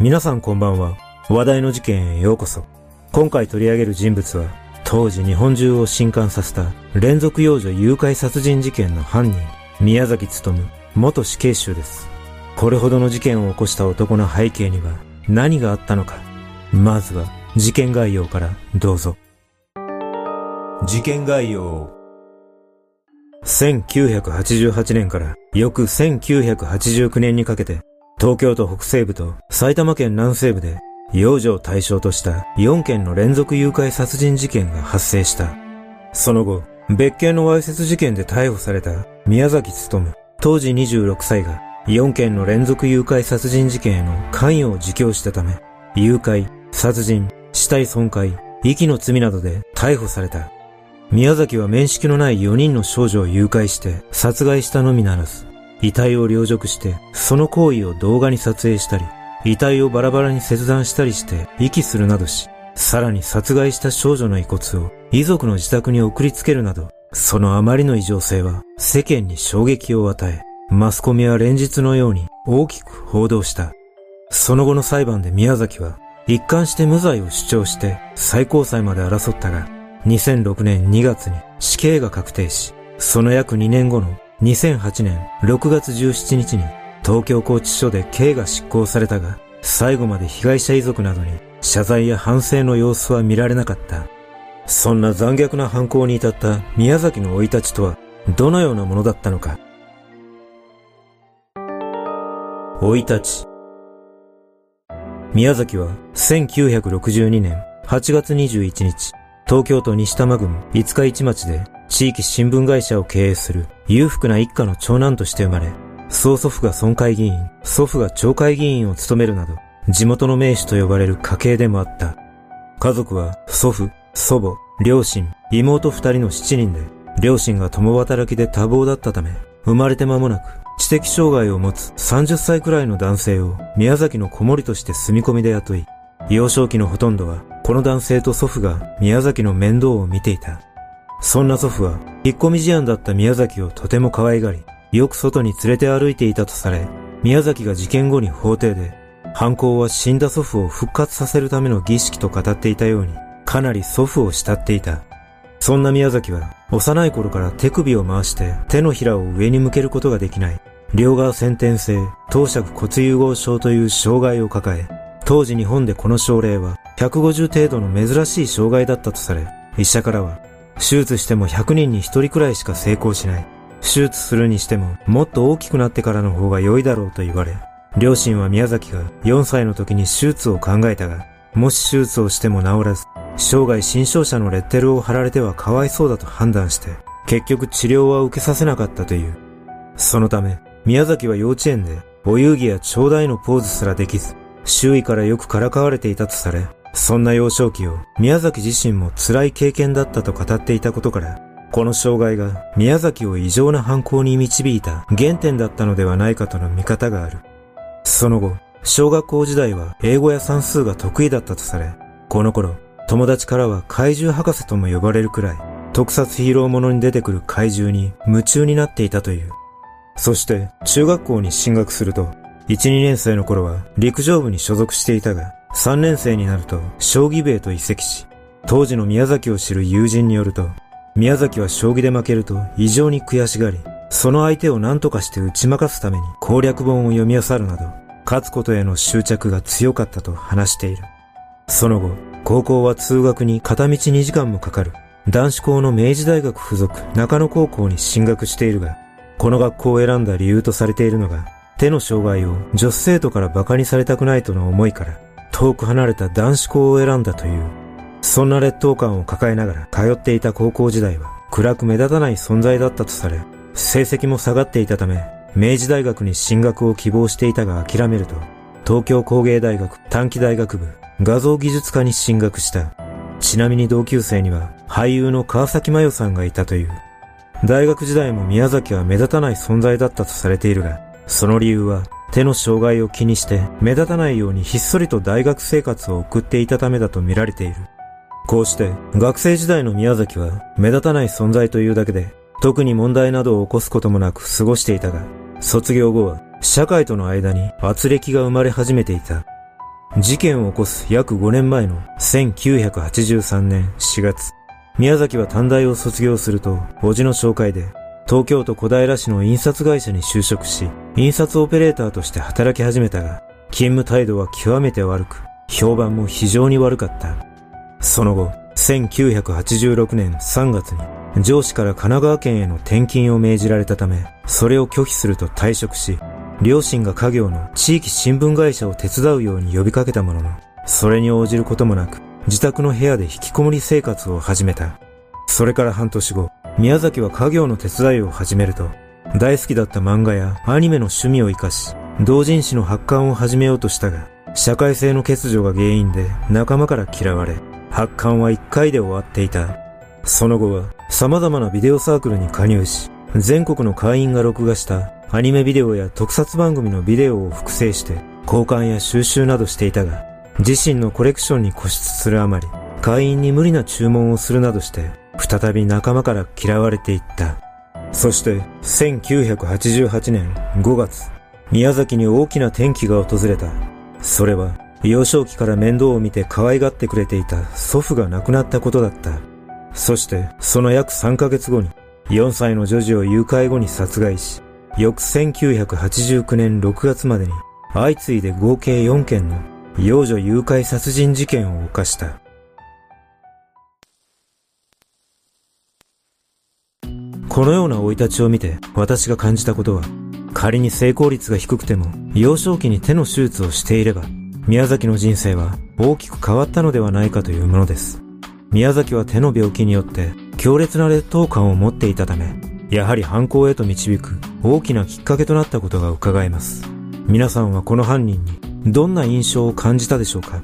皆さんこんばんは。話題の事件へようこそ。今回取り上げる人物は、当時日本中を震撼させた連続幼女誘拐殺人事件の犯人、宮崎努、元死刑囚です。これほどの事件を起こした男の背景には何があったのか。まずは事件概要からどうぞ。事件概要1988年から翌1989年にかけて東京都北西部と埼玉県南西部で幼女を対象とした4件の連続誘拐殺人事件が発生した。その後、別件のわいせつ事件で逮捕された宮崎努、当時26歳が4件の連続誘拐殺人事件への関与を自供したため、誘拐、殺人、死体損壊、遺棄の罪などで逮捕された。宮崎は面識のない4人の少女を誘拐して殺害したのみならず、遺体を領辱して、その行為を動画に撮影したり、遺体をバラバラに切断したりして遺棄するなどし、さらに殺害した少女の遺骨を遺族の自宅に送りつけるなど、そのあまりの異常性は世間に衝撃を与え、マスコミは連日のように大きく報道した。その後の裁判で宮崎は一貫して無罪を主張して最高裁まで争ったが、2006年2月に死刑が確定し、その約2年後の2008年6月17日に東京拘置所で刑が執行されたが、最後まで被害者遺族などに謝罪や反省の様子は見られなかった。そんな残虐な犯行に至った宮崎の生い立ちとはどのようなものだったのか。生い立ち。宮崎は1962年8月21日、東京都西多摩郡五日市町で地域新聞会社を経営する裕福な一家の長男として生まれ、曽祖父が村会議員、祖父が町会議員を務めるなど、地元の名手と呼ばれる家系でもあった。家族は祖父、祖母、両親、妹二人の七人で、両親が共働きで多忙だったため、生まれて間もなく、知的障害を持つ30歳くらいの男性を宮崎の子守として住み込みで雇い、幼少期のほとんどはこの男性と祖父が宮崎の面倒を見ていた。そんな祖父は、引っ込み思案だった宮崎をとても可愛がり、よく外に連れて歩いていたとされ、宮崎が事件後に法廷で、犯行は死んだ祖父を復活させるための儀式と語っていたように、かなり祖父を慕っていた。そんな宮崎は、幼い頃から手首を回して手のひらを上に向けることができない、両側先天性、当尺骨融合症という障害を抱え、当時日本でこの症例は150程度の珍しい障害だったとされ、医者からは、手術しても100人に1人くらいしか成功しない。手術するにしてももっと大きくなってからの方が良いだろうと言われ、両親は宮崎が4歳の時に手術を考えたが、もし手術をしても治らず、生涯新症者のレッテルを貼られてはかわいそうだと判断して、結局治療は受けさせなかったという。そのため、宮崎は幼稚園でお遊戯や長大のポーズすらできず、周囲からよくからかわれていたとされ、そんな幼少期を宮崎自身も辛い経験だったと語っていたことから、この障害が宮崎を異常な犯行に導いた原点だったのではないかとの見方がある。その後、小学校時代は英語や算数が得意だったとされ、この頃、友達からは怪獣博士とも呼ばれるくらい、特撮ヒーローものに出てくる怪獣に夢中になっていたという。そして中学校に進学すると、1、2年生の頃は陸上部に所属していたが、3年生になると将棋部へと移籍し、当時の宮崎を知る友人によると、宮崎は将棋で負けると異常に悔しがり、その相手を何とかして打ち負かすために攻略本を読み漁るなど、勝つことへの執着が強かったと話している。その後、高校は通学に片道2時間もかかる男子校の明治大学附属中野高校に進学しているが、この学校を選んだ理由とされているのが、手の障害を女子生徒から馬鹿にされたくないとの思いから、遠く離れた男子校を選んだという。そんな劣等感を抱えながら通っていた高校時代は暗く目立たない存在だったとされ、成績も下がっていたため、明治大学に進学を希望していたが諦めると、東京工芸大学短期大学部画像技術科に進学した。ちなみに同級生には俳優の川崎麻世さんがいたという。大学時代も宮崎は目立たない存在だったとされているが、その理由は手の障害を気にして目立たないようにひっそりと大学生活を送っていたためだと見られている。こうして学生時代の宮崎は目立たない存在というだけで特に問題などを起こすこともなく過ごしていたが、卒業後は社会との間に圧力が生まれ始めていた。事件を起こす約5年前の1983年4月、宮崎は短大を卒業すると、叔父の紹介で、東京都小平市の印刷会社に就職し、印刷オペレーターとして働き始めたが、勤務態度は極めて悪く、評判も非常に悪かった。その後、1986年3月に上司から神奈川県への転勤を命じられたため、それを拒否すると退職し、両親が家業の地域新聞会社を手伝うように呼びかけたものの、それに応じることもなく、自宅の部屋で引きこもり生活を始めた。それから半年後、宮崎は家業の手伝いを始めると、大好きだった漫画やアニメの趣味を活かし、同人誌の発刊を始めようとしたが、社会性の欠如が原因で仲間から嫌われ、発刊は一回で終わっていた。その後は様々なビデオサークルに加入し、全国の会員が録画したアニメビデオや特撮番組のビデオを複製して交換や収集などしていたが、自身のコレクションに固執するあまり、会員に無理な注文をするなどして、再び仲間から嫌われていった。そして、1988年5月、宮崎に大きな転機が訪れた。それは、幼少期から面倒を見て可愛がってくれていた祖父が亡くなったことだった。そして、その約3ヶ月後に、4歳の女児を誘拐後に殺害し、翌1989年6月までに、相次いで合計4件の幼女誘拐殺人事件を犯した。このような生い立ちを見て私が感じたことは、仮に成功率が低くても幼少期に手の手術をしていれば、宮崎の人生は大きく変わったのではないかというものです。宮崎は手の病気によって強烈な劣等感を持っていたため、やはり犯行へと導く大きなきっかけとなったことが伺えます。皆さんはこの犯人にどんな印象を感じたでしょうか？